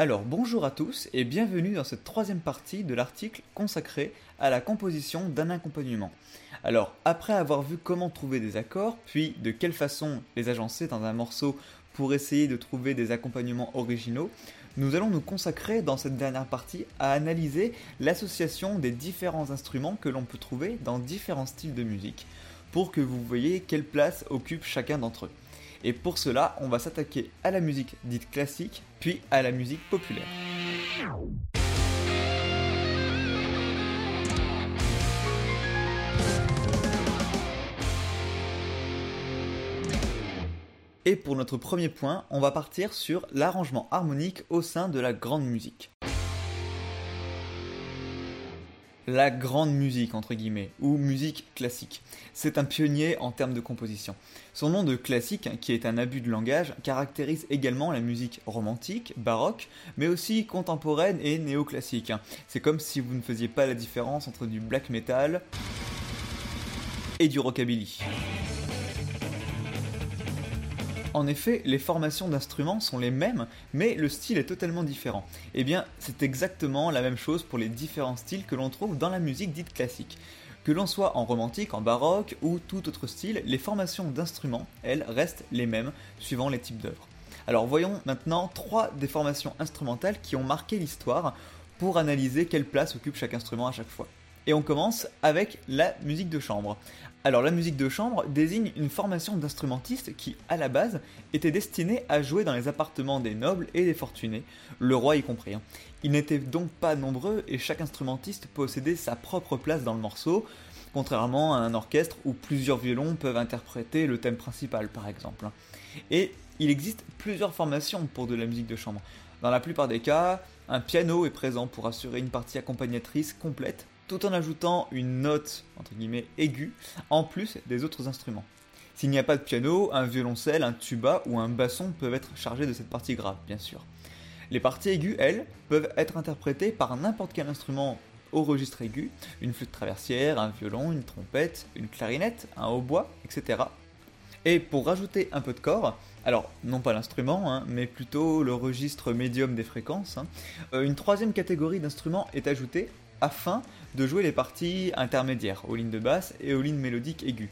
Alors bonjour à tous et bienvenue dans cette troisième partie de l'article consacré à la composition d'un accompagnement. Alors après avoir vu comment trouver des accords, puis de quelle façon les agencer dans un morceau pour essayer de trouver des accompagnements originaux, nous allons nous consacrer dans cette dernière partie à analyser l'association des différents instruments que l'on peut trouver dans différents styles de musique pour que vous voyez quelle place occupe chacun d'entre eux. Et pour cela, on va s'attaquer à la musique dite classique, puis à la musique populaire. Et pour notre premier point, on va partir sur l'arrangement harmonique au sein de la grande musique. La grande musique, entre guillemets, ou musique classique. C'est un pionnier en termes de composition. Son nom de classique, qui est un abus de langage, caractérise également la musique romantique, baroque, mais aussi contemporaine et néoclassique. C'est comme si vous ne faisiez pas la différence entre du black metal et du rockabilly. En effet, les formations d'instruments sont les mêmes, mais le style est totalement différent. Eh bien, c'est exactement la même chose pour les différents styles que l'on trouve dans la musique dite classique. Que l'on soit en romantique, en baroque ou tout autre style, les formations d'instruments, elles, restent les mêmes suivant les types d'œuvres. Alors voyons maintenant trois des formations instrumentales qui ont marqué l'histoire pour analyser quelle place occupe chaque instrument à chaque fois. Et on commence avec la musique de chambre. Alors la musique de chambre désigne une formation d'instrumentistes qui, à la base, était destinée à jouer dans les appartements des nobles et des fortunés, le roi y compris. Hein. Ils n'étaient donc pas nombreux et chaque instrumentiste possédait sa propre place dans le morceau, contrairement à un orchestre où plusieurs violons peuvent interpréter le thème principal par exemple. Hein. Et il existe plusieurs formations pour de la musique de chambre. Dans la plupart des cas, un piano est présent pour assurer une partie accompagnatrice complète tout en ajoutant une note, entre guillemets, aiguë, en plus des autres instruments. S'il n'y a pas de piano, un violoncelle, un tuba ou un basson peuvent être chargés de cette partie grave, bien sûr. Les parties aiguës, elles, peuvent être interprétées par n'importe quel instrument au registre aigu, une flûte traversière, un violon, une trompette, une clarinette, un hautbois, etc. Et pour rajouter un peu de corps, alors non pas l'instrument, hein, mais plutôt le registre médium des fréquences, hein, euh, une troisième catégorie d'instruments est ajoutée afin de jouer les parties intermédiaires aux lignes de basse et aux lignes mélodiques aiguës.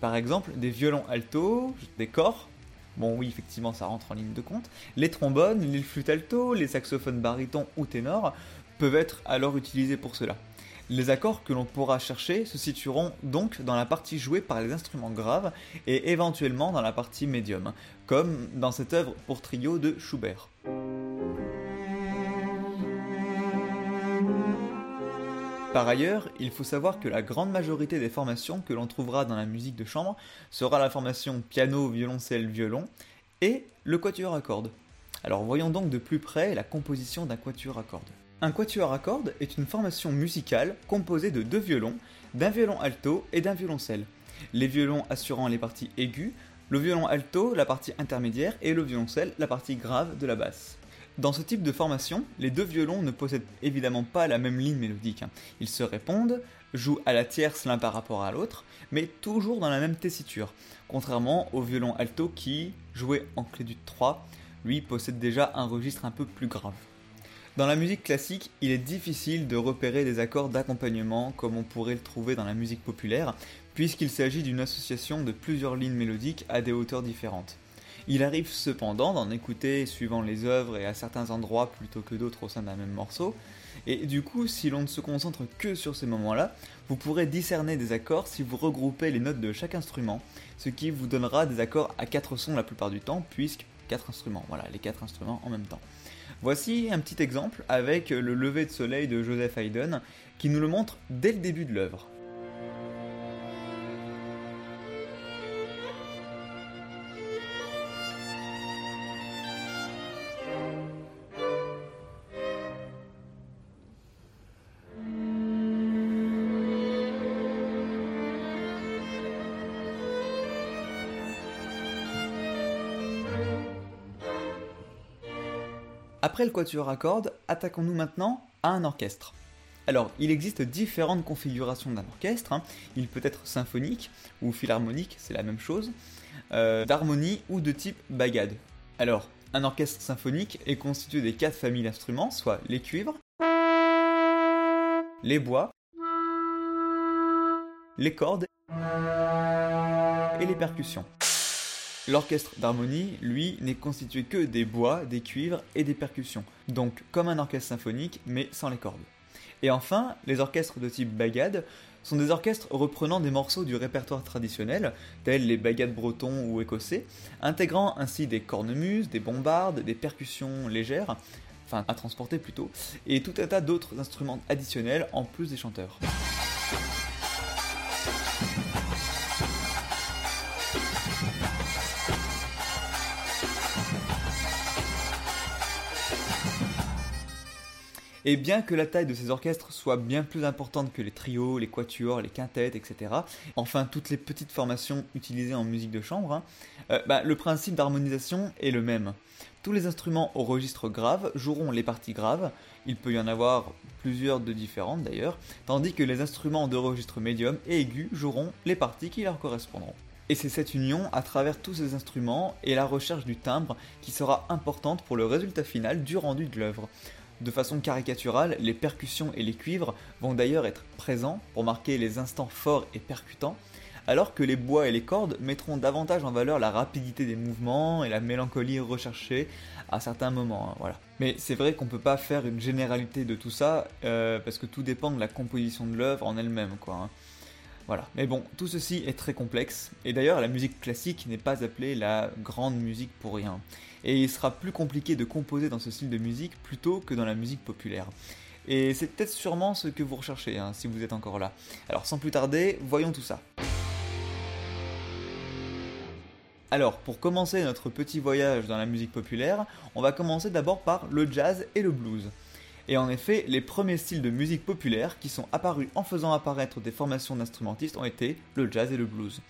Par exemple, des violons alto, des corps, bon oui effectivement ça rentre en ligne de compte, les trombones, les flûtes alto, les saxophones barytons ou ténors peuvent être alors utilisés pour cela. Les accords que l'on pourra chercher se situeront donc dans la partie jouée par les instruments graves et éventuellement dans la partie médium, comme dans cette œuvre pour trio de Schubert. Par ailleurs, il faut savoir que la grande majorité des formations que l'on trouvera dans la musique de chambre sera la formation piano, violoncelle, violon et le quatuor à cordes. Alors voyons donc de plus près la composition d'un quatuor à cordes. Un quatuor à cordes est une formation musicale composée de deux violons, d'un violon alto et d'un violoncelle. Les violons assurant les parties aiguës, le violon alto la partie intermédiaire et le violoncelle la partie grave de la basse. Dans ce type de formation, les deux violons ne possèdent évidemment pas la même ligne mélodique. Hein. Ils se répondent, jouent à la tierce l'un par rapport à l'autre, mais toujours dans la même tessiture, contrairement au violon alto qui, joué en clé du 3, lui possède déjà un registre un peu plus grave. Dans la musique classique, il est difficile de repérer des accords d'accompagnement comme on pourrait le trouver dans la musique populaire, puisqu'il s'agit d'une association de plusieurs lignes mélodiques à des hauteurs différentes. Il arrive cependant d'en écouter suivant les œuvres et à certains endroits plutôt que d'autres au sein d'un même morceau, et du coup, si l'on ne se concentre que sur ces moments-là, vous pourrez discerner des accords si vous regroupez les notes de chaque instrument, ce qui vous donnera des accords à quatre sons la plupart du temps, puisque quatre instruments, voilà, les quatre instruments en même temps. Voici un petit exemple avec le lever de soleil de Joseph Haydn, qui nous le montre dès le début de l'œuvre. Après le quatuor à cordes, attaquons-nous maintenant à un orchestre. Alors, il existe différentes configurations d'un orchestre. Hein. Il peut être symphonique ou philharmonique, c'est la même chose, euh, d'harmonie ou de type bagade. Alors, Un orchestre symphonique est constitué des quatre familles d'instruments, soit les cuivres, les bois, les cordes et les percussions. L'orchestre d'harmonie, lui, n'est constitué que des bois, des cuivres et des percussions, donc comme un orchestre symphonique mais sans les cordes. Et enfin, les orchestres de type bagade sont des orchestres reprenant des morceaux du répertoire traditionnel, tels les bagades bretons ou écossais, intégrant ainsi des cornemuses, des bombardes, des percussions légères, enfin à transporter plutôt, et tout un tas d'autres instruments additionnels en plus des chanteurs. Et bien que la taille de ces orchestres soit bien plus importante que les trios, les quatuors, les quintettes, etc., enfin toutes les petites formations utilisées en musique de chambre, hein, euh, bah, le principe d'harmonisation est le même. Tous les instruments au registre grave joueront les parties graves, il peut y en avoir plusieurs de différentes d'ailleurs, tandis que les instruments de registre médium et aigu joueront les parties qui leur correspondront. Et c'est cette union à travers tous ces instruments et la recherche du timbre qui sera importante pour le résultat final du rendu de l'œuvre. De façon caricaturale, les percussions et les cuivres vont d'ailleurs être présents pour marquer les instants forts et percutants, alors que les bois et les cordes mettront davantage en valeur la rapidité des mouvements et la mélancolie recherchée à certains moments. Hein, voilà. Mais c'est vrai qu'on peut pas faire une généralité de tout ça, euh, parce que tout dépend de la composition de l'œuvre en elle-même, quoi. Hein. Voilà. Mais bon, tout ceci est très complexe, et d'ailleurs la musique classique n'est pas appelée la grande musique pour rien. Et il sera plus compliqué de composer dans ce style de musique plutôt que dans la musique populaire. Et c'est peut-être sûrement ce que vous recherchez, hein, si vous êtes encore là. Alors sans plus tarder, voyons tout ça. Alors, pour commencer notre petit voyage dans la musique populaire, on va commencer d'abord par le jazz et le blues. Et en effet, les premiers styles de musique populaire qui sont apparus en faisant apparaître des formations d'instrumentistes ont été le jazz et le blues.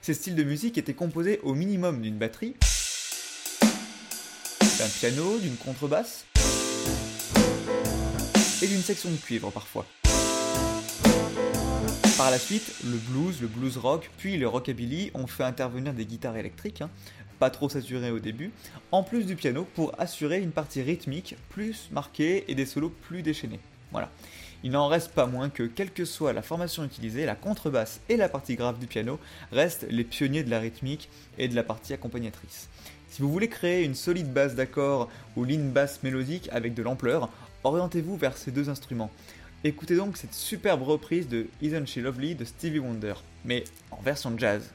Ces styles de musique étaient composés au minimum d'une batterie, d'un piano, d'une contrebasse et d'une section de cuivre parfois. Par la suite, le blues, le blues rock, puis le rockabilly ont fait intervenir des guitares électriques, hein, pas trop saturées au début, en plus du piano pour assurer une partie rythmique plus marquée et des solos plus déchaînés. Voilà. Il n'en reste pas moins que, quelle que soit la formation utilisée, la contrebasse et la partie grave du piano restent les pionniers de la rythmique et de la partie accompagnatrice. Si vous voulez créer une solide base d'accords ou ligne basse mélodique avec de l'ampleur, orientez-vous vers ces deux instruments. Écoutez donc cette superbe reprise de Isn't She Lovely de Stevie Wonder, mais en version jazz.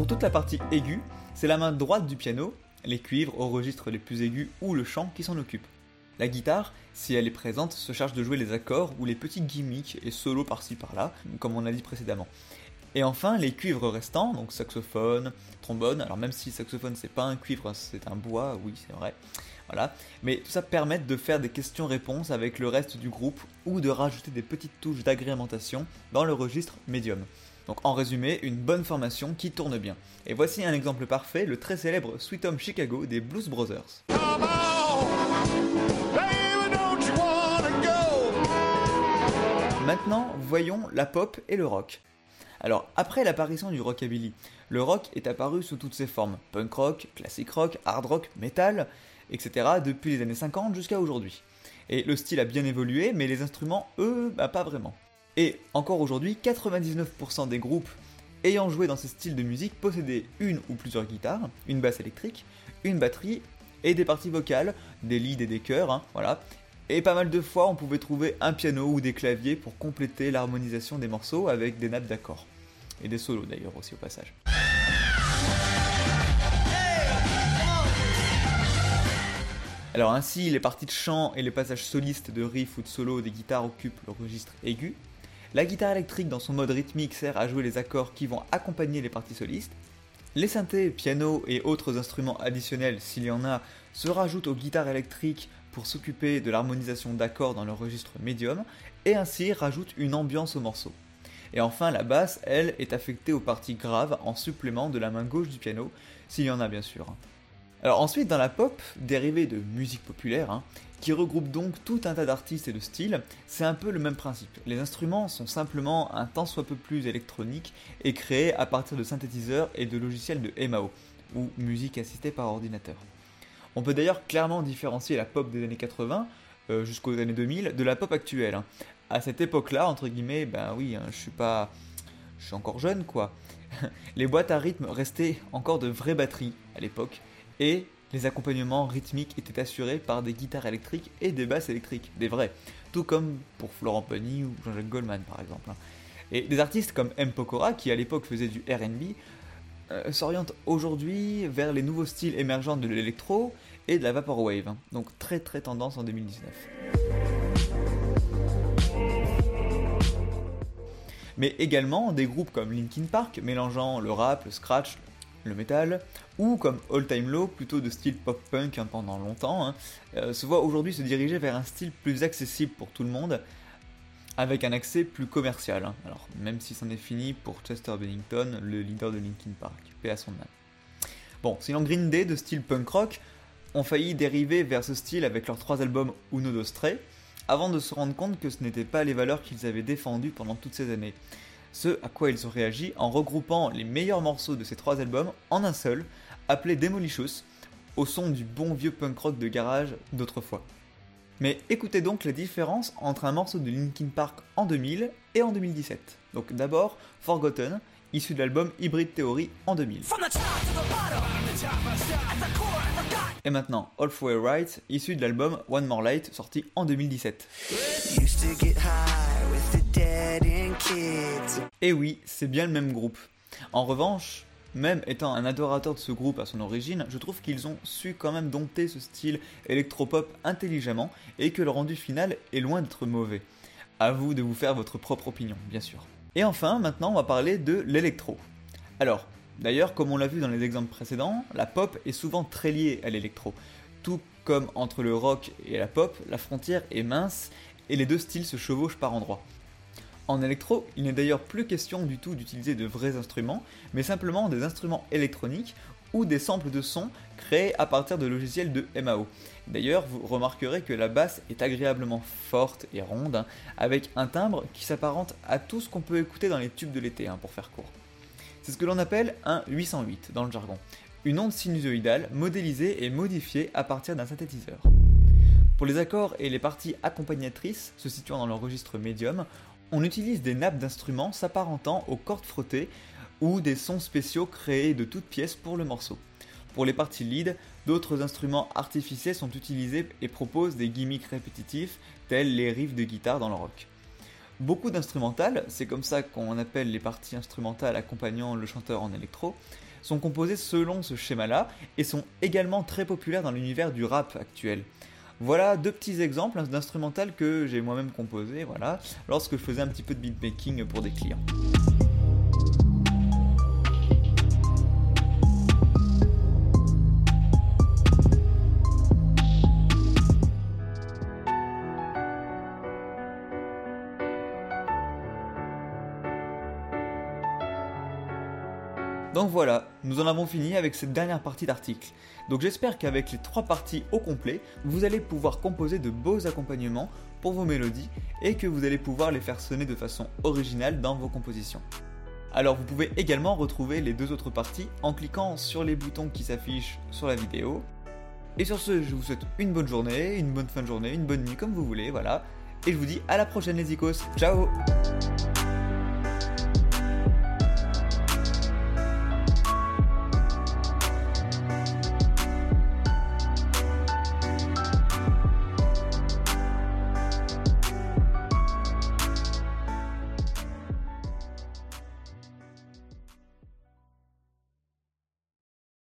Pour toute la partie aiguë, c'est la main droite du piano, les cuivres au registre les plus aigus ou le chant qui s'en occupe. La guitare, si elle est présente, se charge de jouer les accords ou les petits gimmicks et solos par-ci par-là, comme on a dit précédemment. Et enfin, les cuivres restants, donc saxophone, trombone, alors même si saxophone c'est pas un cuivre, c'est un bois, oui c'est vrai, voilà. Mais tout ça permet de faire des questions-réponses avec le reste du groupe ou de rajouter des petites touches d'agrémentation dans le registre médium. Donc en résumé, une bonne formation qui tourne bien. Et voici un exemple parfait, le très célèbre Sweet Home Chicago des Blues Brothers. Maintenant, voyons la pop et le rock. Alors, après l'apparition du rockabilly, le rock est apparu sous toutes ses formes punk rock, classic rock, hard rock, metal, etc. depuis les années 50 jusqu'à aujourd'hui. Et le style a bien évolué, mais les instruments, eux, bah, pas vraiment. Et encore aujourd'hui, 99% des groupes ayant joué dans ce style de musique possédaient une ou plusieurs guitares, une basse électrique, une batterie et des parties vocales, des leads et des chœurs, hein, voilà, et pas mal de fois, on pouvait trouver un piano ou des claviers pour compléter l'harmonisation des morceaux avec des nappes d'accords. Et des solos d'ailleurs aussi au passage. Alors ainsi, les parties de chant et les passages solistes de riff ou de solo des guitares occupent le registre aigu. La guitare électrique dans son mode rythmique sert à jouer les accords qui vont accompagner les parties solistes. Les synthés, pianos et autres instruments additionnels, s'il y en a, se rajoutent aux guitares électriques pour s'occuper de l'harmonisation d'accords dans le registre médium et ainsi rajoute une ambiance au morceau. Et enfin, la basse, elle, est affectée aux parties graves en supplément de la main gauche du piano, s'il y en a bien sûr. Alors ensuite, dans la pop, dérivée de musique populaire, hein, qui regroupe donc tout un tas d'artistes et de styles, c'est un peu le même principe. Les instruments sont simplement un tant soit peu plus électroniques et créés à partir de synthétiseurs et de logiciels de MAO, ou musique assistée par ordinateur. On peut d'ailleurs clairement différencier la pop des années 80 euh, jusqu'aux années 2000 de la pop actuelle. Hein. À cette époque-là, entre guillemets, ben oui, hein, je suis pas, je suis encore jeune quoi. Les boîtes à rythme restaient encore de vraies batteries à l'époque et les accompagnements rythmiques étaient assurés par des guitares électriques et des basses électriques, des vrais, tout comme pour Florent Pagny ou Jean-Jacques Goldman par exemple. Hein. Et des artistes comme M. Pokora, qui à l'époque faisait du RB, euh, s'orientent aujourd'hui vers les nouveaux styles émergents de l'électro et de la vaporwave, hein. donc très très tendance en 2019. Mais également des groupes comme Linkin Park mélangeant le rap, le scratch, le metal, ou comme All Time Low, plutôt de style pop-punk hein, pendant longtemps, hein, euh, se voit aujourd'hui se diriger vers un style plus accessible pour tout le monde, avec un accès plus commercial. Hein. Alors, même si c'en est fini pour Chester Bennington, le leader de Linkin Park, paix à son âme. Bon, sinon Green Day, de style punk rock, ont failli dériver vers ce style avec leurs trois albums Uno Dos Tre, avant de se rendre compte que ce n'étaient pas les valeurs qu'ils avaient défendues pendant toutes ces années. Ce à quoi ils ont réagi en regroupant les meilleurs morceaux de ces trois albums en un seul, appelé Demolicious, au son du bon vieux punk rock de garage d'autrefois. Mais écoutez donc la différence entre un morceau de Linkin Park en 2000 et en 2017. Donc d'abord Forgotten, issu de l'album Hybrid Theory en 2000. Et maintenant Halfway Right, issu de l'album One More Light, sorti en 2017. Et oui, c'est bien le même groupe. En revanche, même étant un adorateur de ce groupe à son origine, je trouve qu'ils ont su quand même dompter ce style électropop intelligemment et que le rendu final est loin d'être mauvais. À vous de vous faire votre propre opinion, bien sûr. Et enfin, maintenant, on va parler de l'électro. Alors, d'ailleurs, comme on l'a vu dans les exemples précédents, la pop est souvent très liée à l'électro. Tout comme entre le rock et la pop, la frontière est mince et les deux styles se chevauchent par endroits. En électro, il n'est d'ailleurs plus question du tout d'utiliser de vrais instruments, mais simplement des instruments électroniques ou des samples de sons créés à partir de logiciels de MAO. D'ailleurs, vous remarquerez que la basse est agréablement forte et ronde, hein, avec un timbre qui s'apparente à tout ce qu'on peut écouter dans les tubes de l'été, hein, pour faire court. C'est ce que l'on appelle un 808 dans le jargon, une onde sinusoïdale modélisée et modifiée à partir d'un synthétiseur. Pour les accords et les parties accompagnatrices se situant dans le registre médium, on utilise des nappes d'instruments s'apparentant aux cordes frottées ou des sons spéciaux créés de toutes pièces pour le morceau. Pour les parties lead, d'autres instruments artificiels sont utilisés et proposent des gimmicks répétitifs tels les riffs de guitare dans le rock. Beaucoup d'instrumentales, c'est comme ça qu'on appelle les parties instrumentales accompagnant le chanteur en électro, sont composées selon ce schéma-là et sont également très populaires dans l'univers du rap actuel. Voilà deux petits exemples d'instrumentales que j'ai moi-même composé, voilà, lorsque je faisais un petit peu de beatmaking pour des clients. Donc voilà, nous en avons fini avec cette dernière partie d'article. Donc j'espère qu'avec les trois parties au complet, vous allez pouvoir composer de beaux accompagnements pour vos mélodies et que vous allez pouvoir les faire sonner de façon originale dans vos compositions. Alors vous pouvez également retrouver les deux autres parties en cliquant sur les boutons qui s'affichent sur la vidéo. Et sur ce, je vous souhaite une bonne journée, une bonne fin de journée, une bonne nuit comme vous voulez, voilà. Et je vous dis à la prochaine les icos, ciao